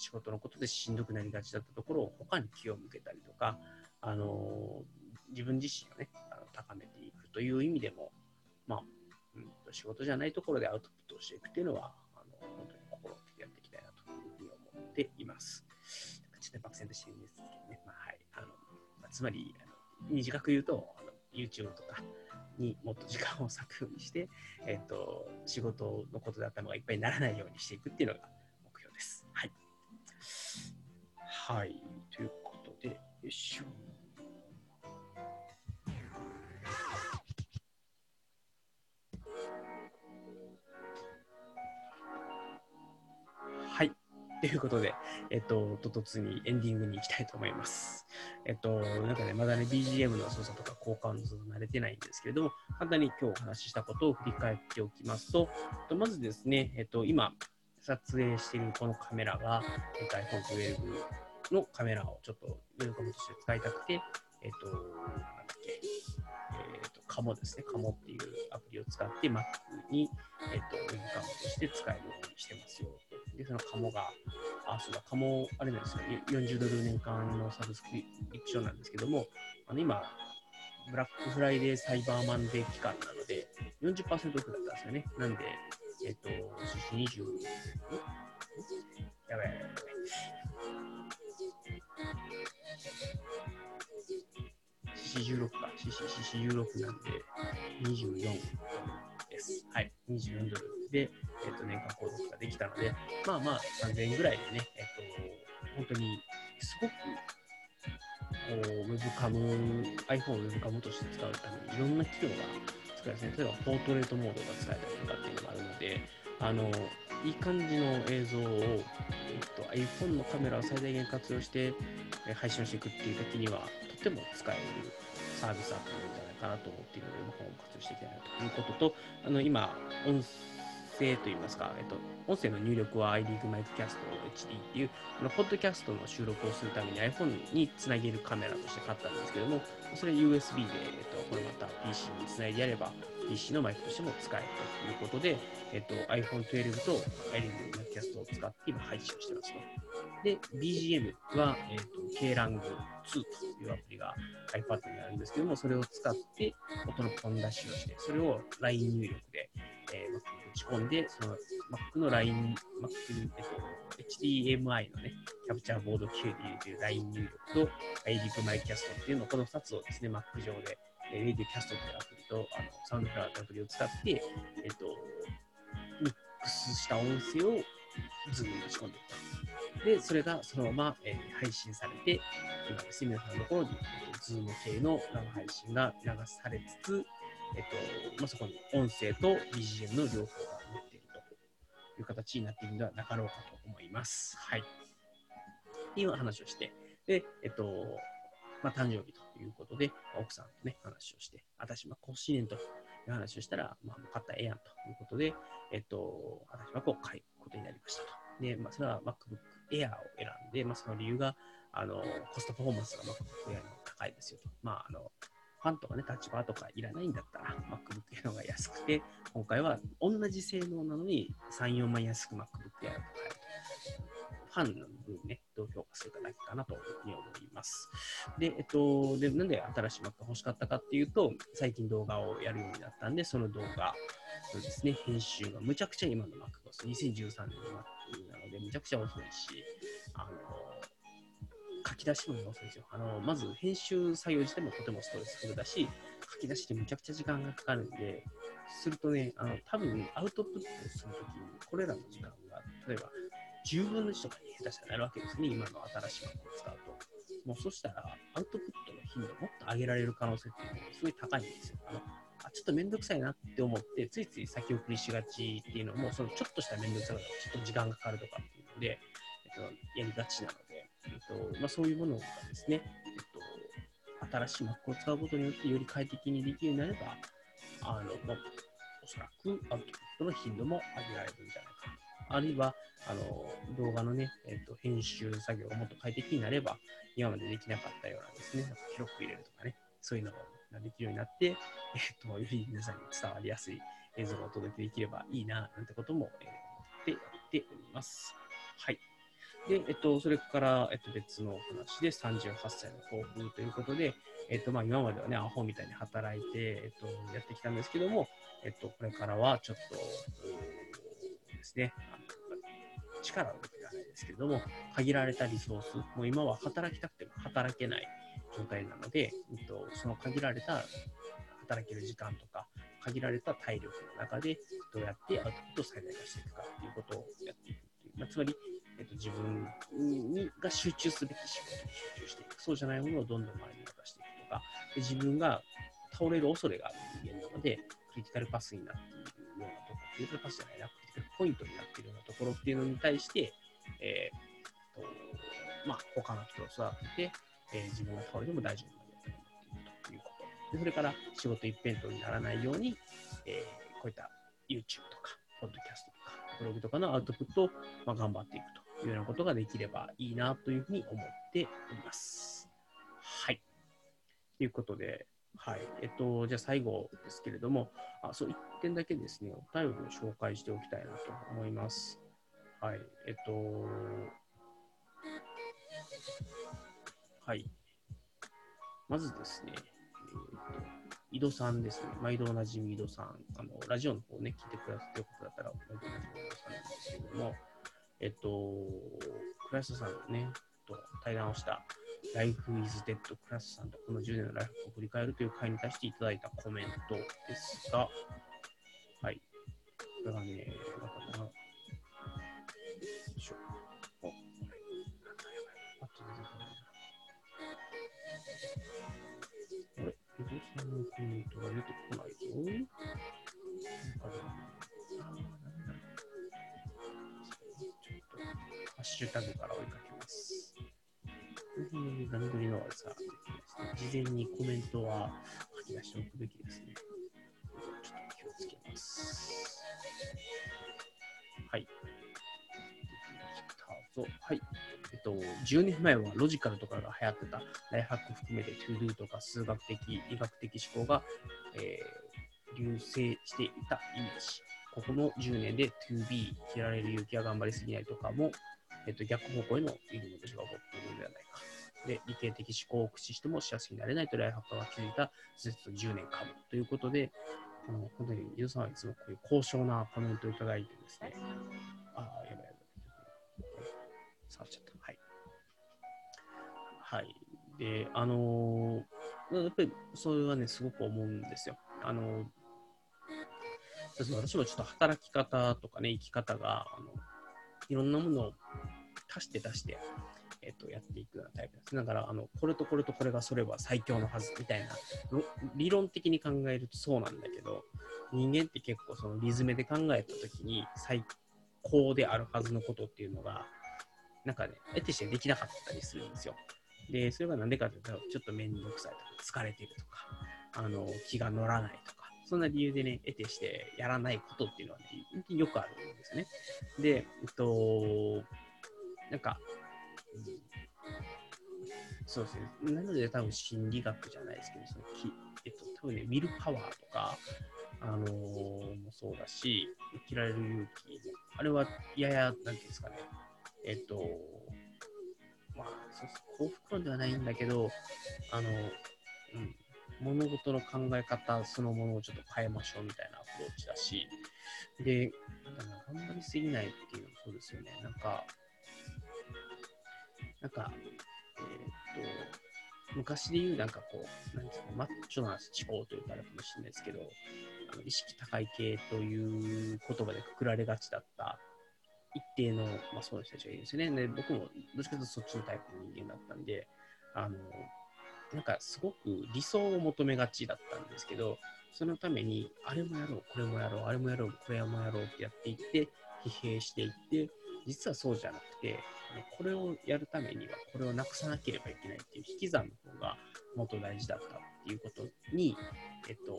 仕事のことでしんどくなりがちだったところを他に気を向けたりとか、あの自分自身をね、あの高めていくという意味でも、まあ、うん、仕事じゃないところでアウトプットをしていくっていうのは、あの本当に心をつけてやっていきたいなというふうに思っています。ちょっと漠然としてるんですけどね、まあはいあのまあ、つまりあの、短く言うと、あの YouTube とか、にもっと時間を割くようにして、えっ、と、仕事のことで頭がいっぱいにならないようにしていくっていうのがはい。ということで、よいしょ。はい。ということで、えっと、と突にエンディングに行きたいと思います。えっと、なんかね、まだね、BGM の操作とか交換の操作慣れてないんですけれども、簡単に今日お話ししたことを振り返っておきますと、まずですね、えっと、今、撮影しているこのカメラが、えっと、iPhone 12のカメラをちょっとウェルカムとして使いたくて、えっ、ー、と、なんだっけ、えっ、ー、と、カモですね、カモっていうアプリを使って Mac に、えっ、ー、と、ウェブカムとして使えるようにしてますよ。で、そのカモが、あ、そうだ、カモ、あれなんですよ、40ドル年間のサブスクリプションなんですけども、あの今、ブラックフライデーサイバーマンデー期間なので、40%オフだったんですよね。なんで、えっ、と、20、やばいやばい。CC16 か、CC16 なんで24です。はい、24ドルで、えっと、年間購読ができたので、まあまあ3000円ぐらいでね、えっと、本当にすごくこうウェブカム、iPhone をウェブカムとして使うためにいろんな機能が使えますね。例えば、ポートレートモードが使えたりとかっていうのがあるので、あの、いい感じの映像を、えっと、iPhone のカメラを最大限活用して、配信をしていくっていう時には、とても使えるサービスアップなんじゃないかなと思っているので、僕も活用していきたいなということと、あの、今、音声といいますか、えっと、音声の入力は iLeague Miccast HD っていう、あの、ポッドキャストの収録をするために iPhone につなげるカメラとして買ったんですけども、それ USB で、えっと、これまた PC につないでやれば、PC のマイクとしても使えるということで、えっと、iPhone12 と iLeague Miccast を使って今配信をしてますと。で、BGM は、えっ、と、KLang2 というアプリが iPad にあるんですけども、それを使って音のポン出しをして、それを LINE 入力で、えー、Mac に打ち込んで、その Mac の LINE、Mac に、えっと、HDMI のね、キャプチャーボード Q でいう LINE 入力と Edit My Cast っていうの、この2つをですね、Mac 上で、えー、Radio Cast というアプリと、あのサウンドクラウドアプリを使って、えっと、ミックスした音声をズームに打ち込んでいった。で、それがそのまま、えー、配信されて、今ですね、皆さんのところに、えー、ズーム系の生配信が流されつつ、えっとまあ、そこに音声と BGM の両方が載っているという形になっているのではなかろうかと思います。はい。っていう話をして、で、えっと、まあ、誕生日ということで、奥さんとね、話をして、私、ま、甲子園という話をしたら、まあ、買ったらええやんということで、えっと、私はこう買うことになりましたと。で、まあ、それは MacBook Air を選んで、まあ、その理由が、あの、コストパフォーマンスが MacBook Air の高いですよと。まあ、あの、ファンとかね、タッチバーとかいらないんだったら、MacBook Air の方が安くて、今回は同じ性能なのに3、4万安く MacBook Air を買。ファンの部分ね、どう評価するかだけかなというふうに思います。で、えっと、で、なんで新しい Mac が欲しかったかっていうと、最近動画をやるようになったんで、その動画のですね、編集がむちゃくちゃ今の Mac が2013年の Mac なので、むちゃくちゃ遅いし、あの、書き出しも遅いですよ。あの、まず編集作業自体もとてもストレスフルだし、書き出しってめちゃくちゃ時間がかかるんで、するとね、あの、多分アウトプットするときに、これらの時間が、例えば、10分の1とかに下手したらなるわけですね、今の新しいものを使うと。もうそしたら、アウトプットの頻度もっと上げられる可能性っていうのがすごい高いんですよ。あのあちょっとめんどくさいなって思って、ついつい先送りしがちっていうのも、そのちょっとしためんどくささがちょっと時間がかかるとかっていうので、えっと、やりがちなので、えっとまあ、そういうものがですね、えっと、新しい Mac を使うことによってより快適にできるようになれば、あのまあ、おそらくアウトプットの頻度も上げられるんじゃないかあるいは、あの動画のね、えっと、編集作業がもっと快適になれば、今までできなかったようなですね、広く入れるとかね、そういうのができるようになって、えっと、より皆さんに伝わりやすい映像がお届けできればいいな、なんてことも、え、思ってやっております。はい。で、えっと、それから、えっと、別のお話で38歳の抱負ということで、えっと、まあ、今まではね、アホみたいに働いて、えっと、やってきたんですけども、えっと、これからはちょっと、ですね、力を抜けらないですけれども、限られたリソース、もう今は働きたくても働けない状態なので、えっと、その限られた働ける時間とか、限られた体力の中で、どうやってアウトプットを最大化していくかということをやっていくという、まあ、つまり、えっと、自分にが集中すべき仕事に集中していく、そうじゃないものをどんどん周りに渡していくとか、で自分が倒れる恐れがある人間なので、クリティカルパスになっているようなところ、クリティカルパスじゃないな、ポイントになっているようなところっていうのに対して、えーとまあ、他の人を育てて、えー、自分が倒れても大丈夫な状態になっているということ。でそれから仕事一辺倒にならないように、えー、こういった YouTube とか、ポッドキャストとか、ブログとかのアウトプットを、まあ、頑張っていくというようなことができればいいなというふうに思っております。はい。ということで、はい。えっと、じゃあ最後ですけれども、あ、そう、一点だけですね、お便りを紹介しておきたいなと思います。はい。えっと、はい。まずですね、えー、と井戸さんですね。毎度おなじみ井戸さん。あの、ラジオの方ね、聞いてくださってよかったら、毎度おなじみ井戸さんなんですけれども、えっと、倉下さんのね、と対談をした Life is Dead クラスさんとこの10年のライフを振り返るという回に対していただいたコメントですが、はい。これがね、またな、よいしょ。お、あ、やばい。あと出てこないな。あれ、江戸さんのコメントが出てこないぞ。なんだちょっと、ハッシュタグから追いかけます。段取りのさ事前にコメントは書き出しておくべきですね。ちょっと気をつけます。はい。はい。えっと、10年前はロジカルとかが流行ってたライフハック含めて ToDo とか数学的、医学的思考が、えー、流星していたイメージ。ここの10年で 2B、切られる勇気は頑張りすぎないとかも、えっと、逆方向への入り口が起こっているのではないか。で、理系的思考を駆使しても幸せになれないとライハッカーが気づいたずっと10年かもということで、あの本当に、ゆうさんはいつもこういう高尚なコメントをいただいてですね、ああ、やばいやばい。触っちゃった。はい。はい。で、あのーやっぱりそれはね、すごく思うんですよ。あのー私もちょっと働き方とかね、生き方が、あのいろんなものを足して足して、えっと、やっていくようなタイプです。だから、あの、これとこれとこれがそれは最強のはずみたいな、理論的に考えるとそうなんだけど、人間って結構そのリズムで考えたときに最高であるはずのことっていうのが、なんかね、得てしてできなかったりするんですよ。で、それがなんでかというと、ちょっと面倒くさいとか、疲れてるとか、あの、気が乗らないとか、そんな理由でね、得てしてやらないことっていうのはね、よくあるんですね。で、えっと、なんか、そうですね。なので多分心理学じゃないですけど、そのきえっと、多分ね、ウィルパワーとか、あのーもそうだし、生きられる勇気、あれはやや、なんていうんですかね、えっと、まあ、そうそう幸福論ではないんだけど、あの、うん、物事の考え方そのものをちょっと変えましょうみたいなアプローチだし、で、なんか頑張りすぎないっていうのもそうですよね。なんか、なんか、えーっと、昔で言うなんかこう、なんですか、マッチョな思考というかあれかもしれないですけど、あの意識高い系という言葉でくくられがちだった一定の、まあ、そういう人たちがいるんですよね。で、僕もどっちかというとそっちのタイプの人間だったんで、あの、なんかすごく理想を求めがちだったんですけど、そのために、あれもやろう、これもやろう、あれもやろう、これもやろうってやっていって、疲弊していって、実はそうじゃなくて、これをやるためには、これをなくさなければいけないっていう引き算の方がもっと大事だったっていうことに、えっと、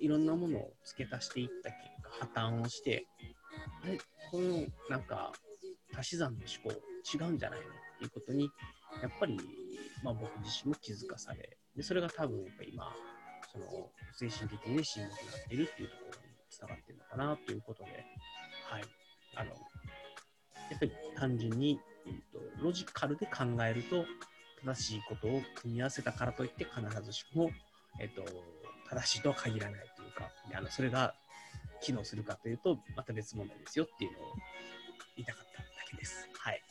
いろんなものを付け足していった結果、破綻をして、あれ、このなんか足し算の思考違うんじゃないのっていうことに、やっぱり、まあ、僕自身も気づかされ、でそれが多分やっぱ今、その精神的に、しんどくなっているっていうところにつながってるのかなということで、はい。あの、やっぱり単純に、うんと、ロジカルで考えると、正しいことを組み合わせたからといって必ずしも、えっと、正しいとは限らないというか、あのそれが機能するかというと、また別問題ですよっていうのを言いたかっただけです。はい。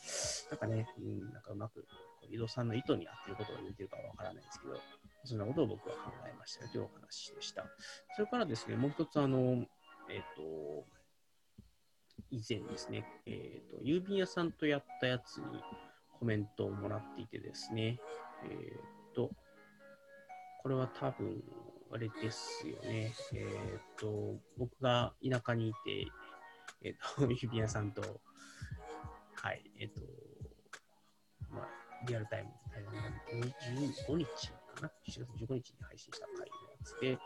なんかね、うん、なんかうまく、井戸さんの意図に合っていることが言ってるかはわからないですけど、そんなことを僕は考えましたよというお話でした。それからですね、もう一つ、あの、えっ、と、以前ですね、えっ、と、郵便屋さんとやったやつにコメントをもらっていてですね、えっ、と、これは多分、あれですよね。えっ、と、僕が田舎にいて、えっ、と、郵便屋さんと、はい、えっ、と、リアルタイム、25日かな ?7 月15日に配信した回のやつで、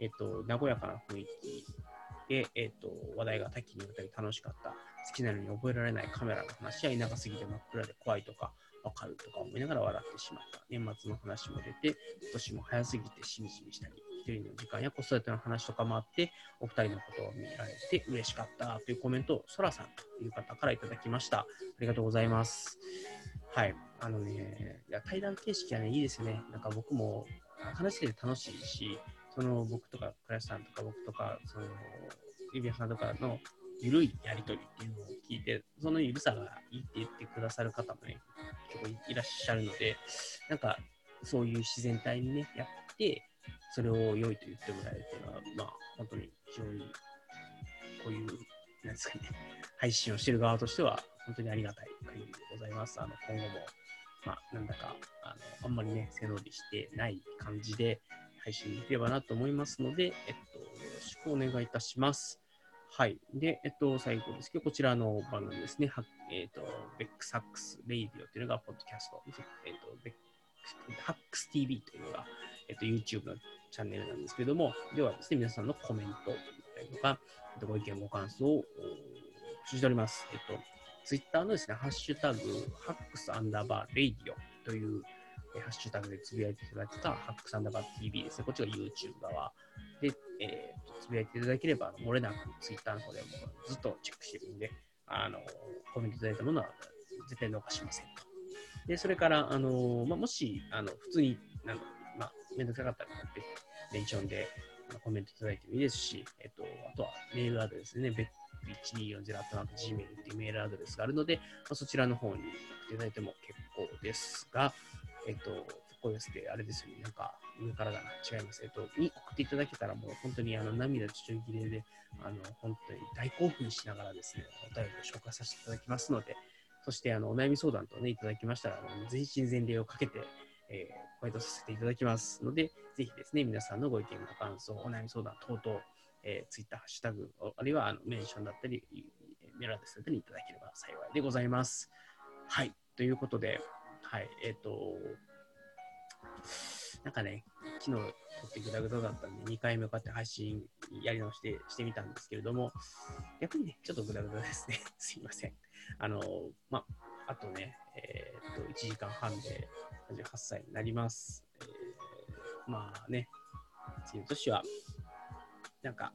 えっ、と、和やかな雰囲気で、えっ、と、話題が多岐にわたり楽しかった。好きなのに覚えられないカメラの話や田舎すぎて真っ暗で怖いとか、わかるとか思いながら笑ってしまった。年末の話も出て、今年も早すぎてしみじみしたり、一人の時間や子育ての話とかもあって、お二人のことを見られて嬉しかったというコメントを、そらさんという方からいただきました。ありがとうございます。はい。あのね、いや対談形式はね、いいですね。なんか僕も話してて楽しいし、その僕とか、倉石さんとか僕とか、その、指輪さんとかのゆるいやりとりっていうのを聞いて、そのゆるさがいいって言ってくださる方もね、結構いらっしゃるので、なんか、そういう自然体にね、やって、それを良いと言ってもらえるっていうのは、まあ、本当に非常に、こういう、なんですかね、配信をしてる側としては、本当にありがたい限りでございます。あの、今後も、まあ、なんだか、あの、あんまりね、背伸びしてない感じで配信できればなと思いますので、えっと、よろしくお願いいたします。はい。で、えっと、最後ですけど、こちらの番組ですね。はえっと、ベックハックスレイディオというのが、ポッドキャスト。えっと、ベックハックス TV というのが、えっと、YouTube のチャンネルなんですけれども、ではですね、皆さんのコメントとか、ご意見、ご感想をお通じております。えっと、Twitter のですね、ハッシュタグ、ハックスアンダーバーレイディオという、ハッシュタグでつぶやいていただいたハックスアンダーバー TV ですね。こっちが YouTube 側で、えーつぶやいていただければ、漏れなく Twitter の方でもずっとチェックしてるんで、あの、コメントいただいたものは絶対逃しませんと。で、それから、あのまあ、もし、あの、普通に、なんまあ、めんどくさかったら、メンションで、コメントいただいてもいいですし、えっと、あとはメールアドレスね、別 1240-gmail っていうメールアドレスがあるので、まあ、そちらの方に送っていただいても結構ですが、えっと、ここですね、あれですよね、なんか、上からだな、違います。えっと、に送っていただけたらもう本当にあの涙ちょちょぎれで、あの、本当に大興奮しながらですね、お便りを紹介させていただきますので、そしてあの、お悩み相談とね、いただきましたら、全身全霊をかけて、えー、コメントさせていただきますので、ぜひですね、皆さんのご意見、ご感想、お悩み相談等々、えー、ツイッター、ハッシュタグ、あるいはあのメンションだったり、メールアドレスだったりいただければ幸いでございます。はい。ということで、はい。えっ、ー、と、なんかね、昨日撮ってグダグダだったんで、2回目こうやって配信やり直してしてみたんですけれども、逆にね、ちょっとグダグダですね。すいません。あの、ま、あとね、えっ、ー、と、1時間半で38歳になります。えー、まあね、次の年はなんか、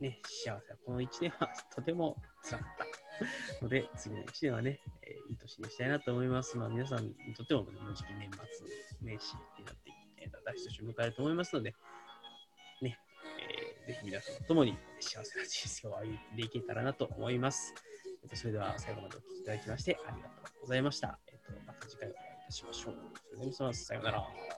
ね、幸せこの1年はとても辛かったので、次の1年はね、えー、いい年にしたいなと思います。まあ、皆さんにとっても、ね、もうじき年末年始になって、えー、大年を迎えると思いますので、ね、えー、ぜひ皆さんと共に幸せな人生を歩んでいけたらなと思います。えー、とそれでは最後までお聴きいただきましてありがとうございました。えー、とまた次回お会いいたしましょう。それではさようなら。